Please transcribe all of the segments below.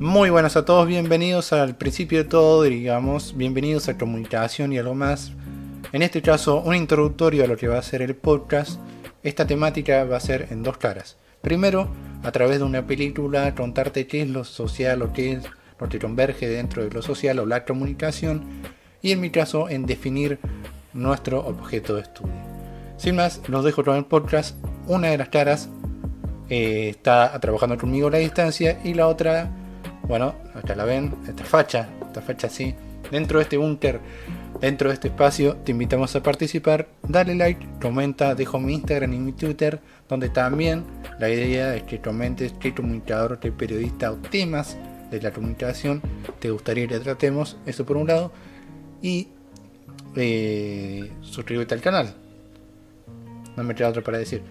Muy buenas a todos, bienvenidos al principio de todo, digamos, bienvenidos a comunicación y algo más. En este caso, un introductorio a lo que va a ser el podcast. Esta temática va a ser en dos caras. Primero, a través de una película, contarte qué es lo social o qué es lo que converge dentro de lo social o la comunicación. Y en mi caso, en definir nuestro objeto de estudio. Sin más, los dejo con el podcast. Una de las caras eh, está trabajando conmigo a la distancia y la otra, bueno, acá la ven, esta facha, esta facha así, dentro de este búnker, dentro de este espacio, te invitamos a participar, dale like, comenta, dejo mi Instagram y mi Twitter, donde también la idea es que comentes qué comunicador, qué periodista o temas de la comunicación te gustaría que tratemos, eso por un lado, y eh, suscríbete al canal. No me queda otro para decir.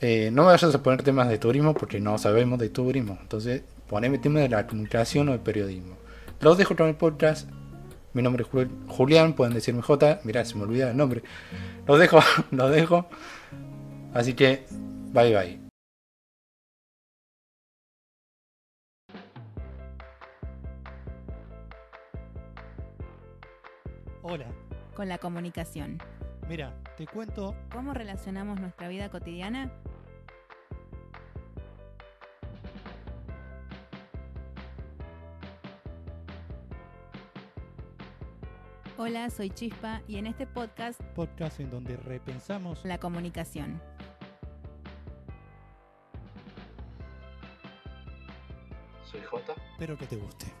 Eh, no me vayas a poner temas de turismo porque no sabemos de turismo. Entonces, poneme temas de la comunicación o de periodismo. Los dejo con el podcast. Mi nombre es Julián, pueden decirme J. Mirá, se me olvida el nombre. Los dejo, los dejo. Así que, bye bye. Hola. Con la comunicación. Mira, te cuento. ¿Cómo relacionamos nuestra vida cotidiana Hola, soy Chispa y en este podcast, podcast en donde repensamos la comunicación. Soy J. Espero que te guste.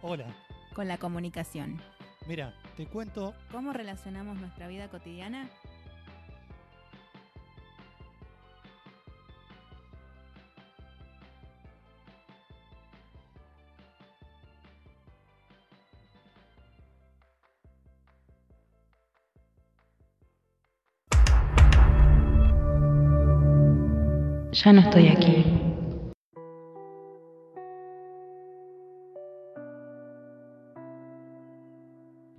Hola. Con la comunicación. Mira, te cuento. ¿Cómo relacionamos nuestra vida cotidiana Ya no estoy aquí.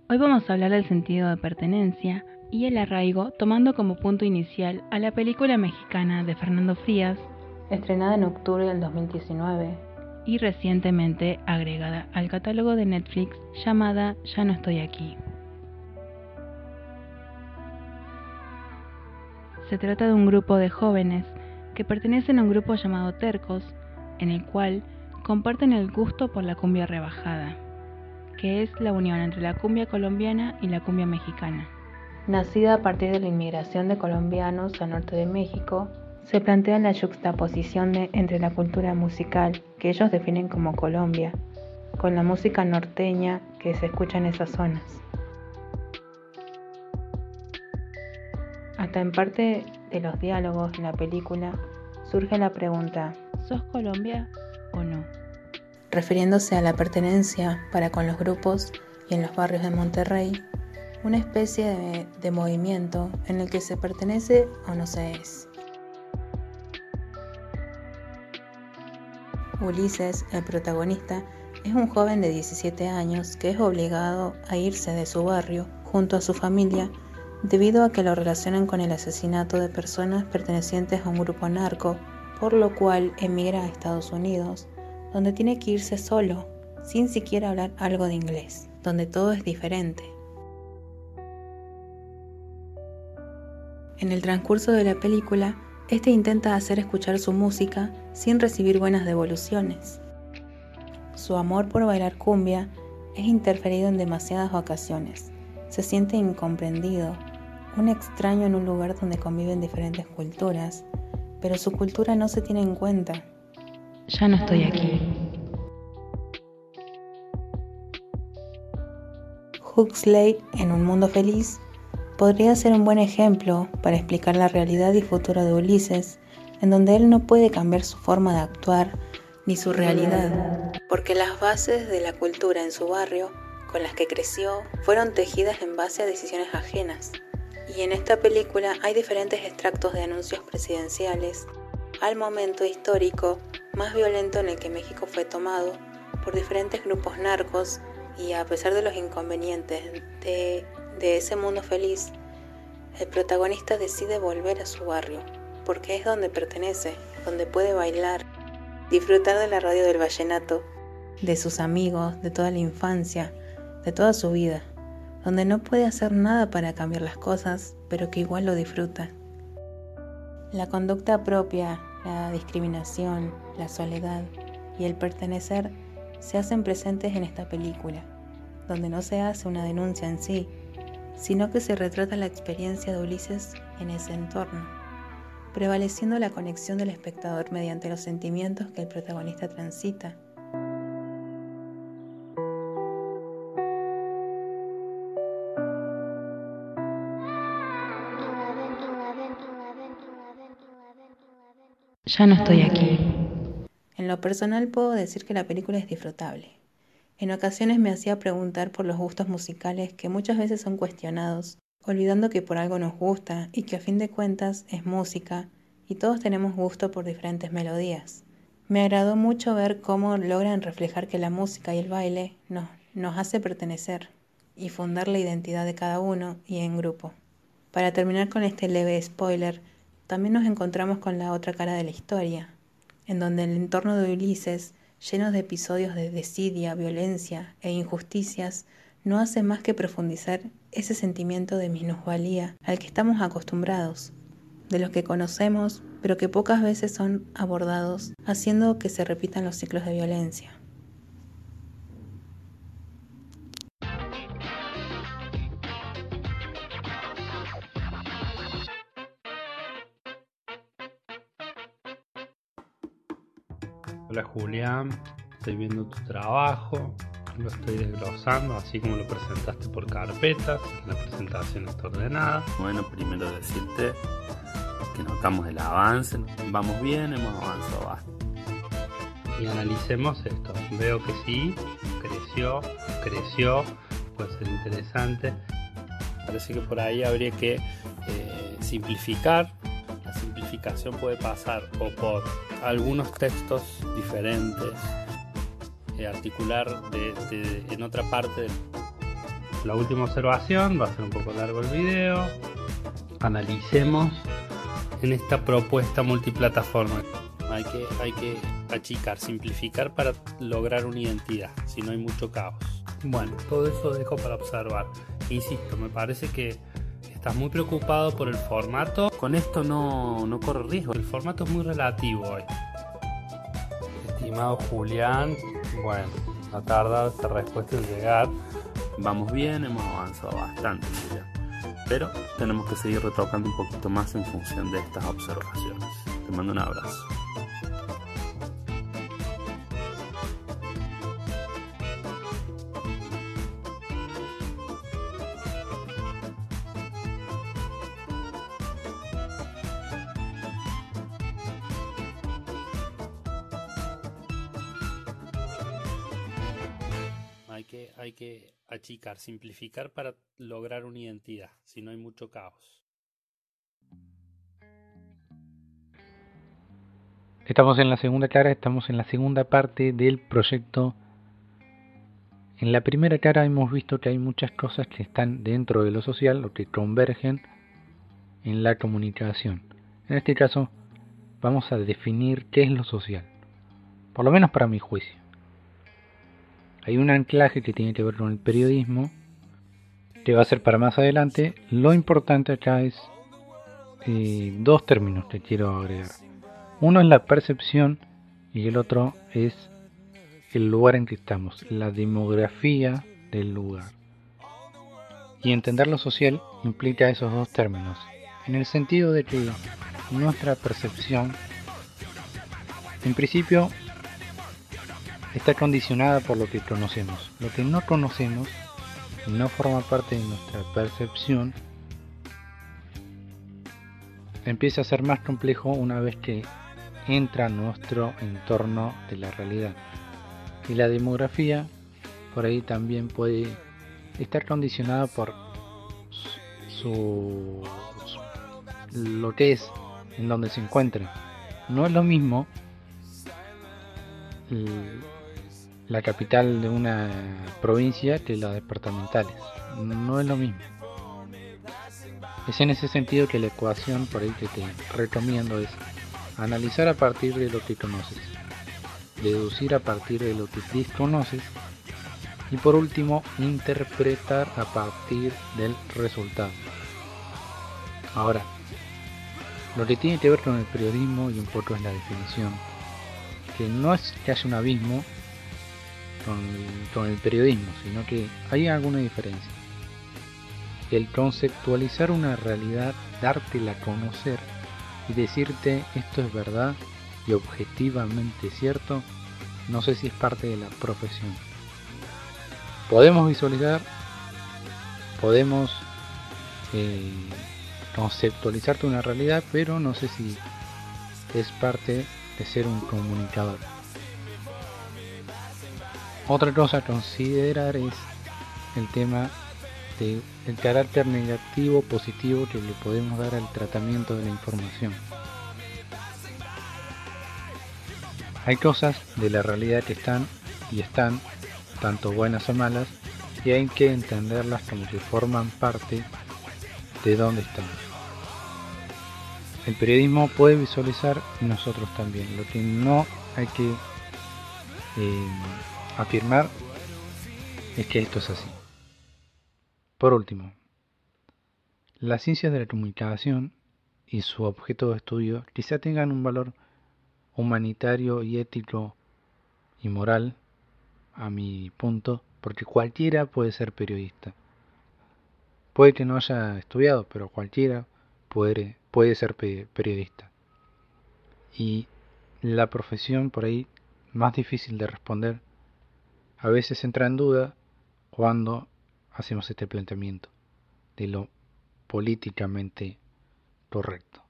Hoy vamos a hablar del sentido de pertenencia y el arraigo tomando como punto inicial a la película mexicana de Fernando Frías, estrenada en octubre del 2019 y recientemente agregada al catálogo de Netflix llamada Ya no estoy aquí. Se trata de un grupo de jóvenes que pertenecen a un grupo llamado Tercos, en el cual comparten el gusto por la cumbia rebajada, que es la unión entre la cumbia colombiana y la cumbia mexicana. Nacida a partir de la inmigración de colombianos al norte de México, se plantea la juxtaposición entre la cultura musical, que ellos definen como Colombia, con la música norteña que se escucha en esas zonas. Hasta en parte de los diálogos de la película surge la pregunta, ¿sos Colombia o no? Refiriéndose a la pertenencia para con los grupos y en los barrios de Monterrey, una especie de, de movimiento en el que se pertenece o no se es. Ulises, el protagonista, es un joven de 17 años que es obligado a irse de su barrio junto a su familia debido a que lo relacionan con el asesinato de personas pertenecientes a un grupo narco, por lo cual emigra a Estados Unidos, donde tiene que irse solo, sin siquiera hablar algo de inglés, donde todo es diferente. En el transcurso de la película, este intenta hacer escuchar su música sin recibir buenas devoluciones. Su amor por bailar cumbia es interferido en demasiadas ocasiones. Se siente incomprendido, un extraño en un lugar donde conviven diferentes culturas, pero su cultura no se tiene en cuenta. Ya no estoy aquí. Huxley, en Un Mundo Feliz, podría ser un buen ejemplo para explicar la realidad y futuro de Ulises, en donde él no puede cambiar su forma de actuar ni su realidad, porque las bases de la cultura en su barrio con las que creció fueron tejidas en base a decisiones ajenas. Y en esta película hay diferentes extractos de anuncios presidenciales. Al momento histórico más violento en el que México fue tomado por diferentes grupos narcos y a pesar de los inconvenientes de, ese mundo feliz, el protagonista decide volver a su barrio, porque es donde pertenece, donde puede bailar, disfrutar de la radio del vallenato, de sus amigos, de toda la infancia, de toda su vida, donde no puede hacer nada para cambiar las cosas, pero que igual lo disfruta. La conducta propia, la discriminación, la soledad y el pertenecer se hacen presentes en esta película, donde no se hace una denuncia en sí, sino que se retrata la experiencia de Ulises en ese entorno, prevaleciendo la conexión del espectador mediante los sentimientos que el protagonista transita. Ya no estoy aquí. En lo personal puedo decir que la película es disfrutable. En ocasiones me hacía preguntar por los gustos musicales que muchas veces son cuestionados, olvidando que por algo nos gusta y que a fin de cuentas es música y todos tenemos gusto por diferentes melodías. Me agradó mucho ver cómo logran reflejar que la música y el baile nos, nos hace pertenecer y fundar la identidad de cada uno y en grupo. Para terminar con este leve spoiler, también nos encontramos con la otra cara de la historia, en donde el entorno de Ulises llenos de episodios de desidia, violencia e injusticias, no hace más que profundizar ese sentimiento de minusvalía al que estamos acostumbrados, de los que conocemos, pero que pocas veces son abordados, haciendo que se repitan los ciclos de violencia. Hola Julián, estoy viendo tu trabajo, lo estoy desglosando así como lo presentaste por carpetas, la presentación está ordenada. Bueno, primero decirte que notamos el avance, vamos bien, hemos avanzado bastante. Y analicemos esto, veo que sí, creció, creció, puede ser interesante. Parece que por ahí habría que eh, simplificar puede pasar o por algunos textos diferentes, eh, articular de, de- en otra parte. La última observación, va a ser un poco largo el video. Analicemos En esta propuesta multiplataforma hay que, hay que achicar, simplificar para lograr una identidad, si no hay mucho caos. Bueno, todo eso dejo para observar. Insisto, me parece que estás muy preocupado por el formato. Con esto no, no corre riesgo, el formato es muy relativo hoy. Estimado Julián, bueno, ha tardado esta respuesta en llegar. Vamos bien, hemos avanzado bastante, Julián. Pero tenemos que seguir retocando un poquito más en función de estas observaciones. Te mando un abrazo. Hay que achicar, simplificar para lograr una identidad, si no hay mucho caos. Estamos en la segunda cara, estamos en la segunda parte del proyecto. En la primera cara hemos visto que hay muchas cosas que están dentro de lo social o que convergen en la comunicación. En este caso vamos a definir qué es lo social, por lo menos para mi juicio. Hay un anclaje que tiene que ver con el periodismo, que va a ser para más adelante. Lo importante acá es eh, dos términos que quiero agregar. Uno es la percepción y el otro es el lugar en que estamos, la demografía del lugar. Y entender lo social implica esos dos términos, en el sentido de que nuestra percepción, en principio, está condicionada por lo que conocemos. Lo que no conocemos no forma parte de nuestra percepción empieza a ser más complejo una vez que entra nuestro entorno de la realidad. Y la demografía por ahí también puede estar condicionada por su, lo que es en donde se encuentra. No es lo mismo la capital de una provincia que las departamentales. No es lo mismo. Es en ese sentido que la ecuación por ahí que te recomiendo es analizar a partir de lo que conoces, deducir a partir de lo que desconoces y por último interpretar a partir del resultado. Ahora, lo que tiene que ver con el periodismo y un poco es la definición, que no es que haya un abismo con, el periodismo, sino que hay alguna diferencia. El conceptualizar una realidad, dártela a conocer y decirte esto es verdad y objetivamente cierto, no sé si es parte de la profesión. Podemos visualizar, podemos eh, conceptualizarte una realidad, pero no sé si es parte de ser un comunicador. Otra cosa a considerar es el tema del carácter negativo positivo que le podemos dar al tratamiento de la información. Hay cosas de la realidad que están y están tanto buenas o malas, y hay que entenderlas como que forman parte de donde estamos. El periodismo puede visualizar nosotros también. Lo que no hay que eh, afirmar es que esto es así. Por último, las ciencias de la comunicación y su objeto de estudio quizá tengan un valor humanitario y ético y moral a mi punto, porque cualquiera puede ser periodista. Puede que no haya estudiado, pero cualquiera puede, puede ser periodista. Y la profesión por ahí más difícil de responder a veces entra en duda cuando hacemos este planteamiento de lo políticamente correcto.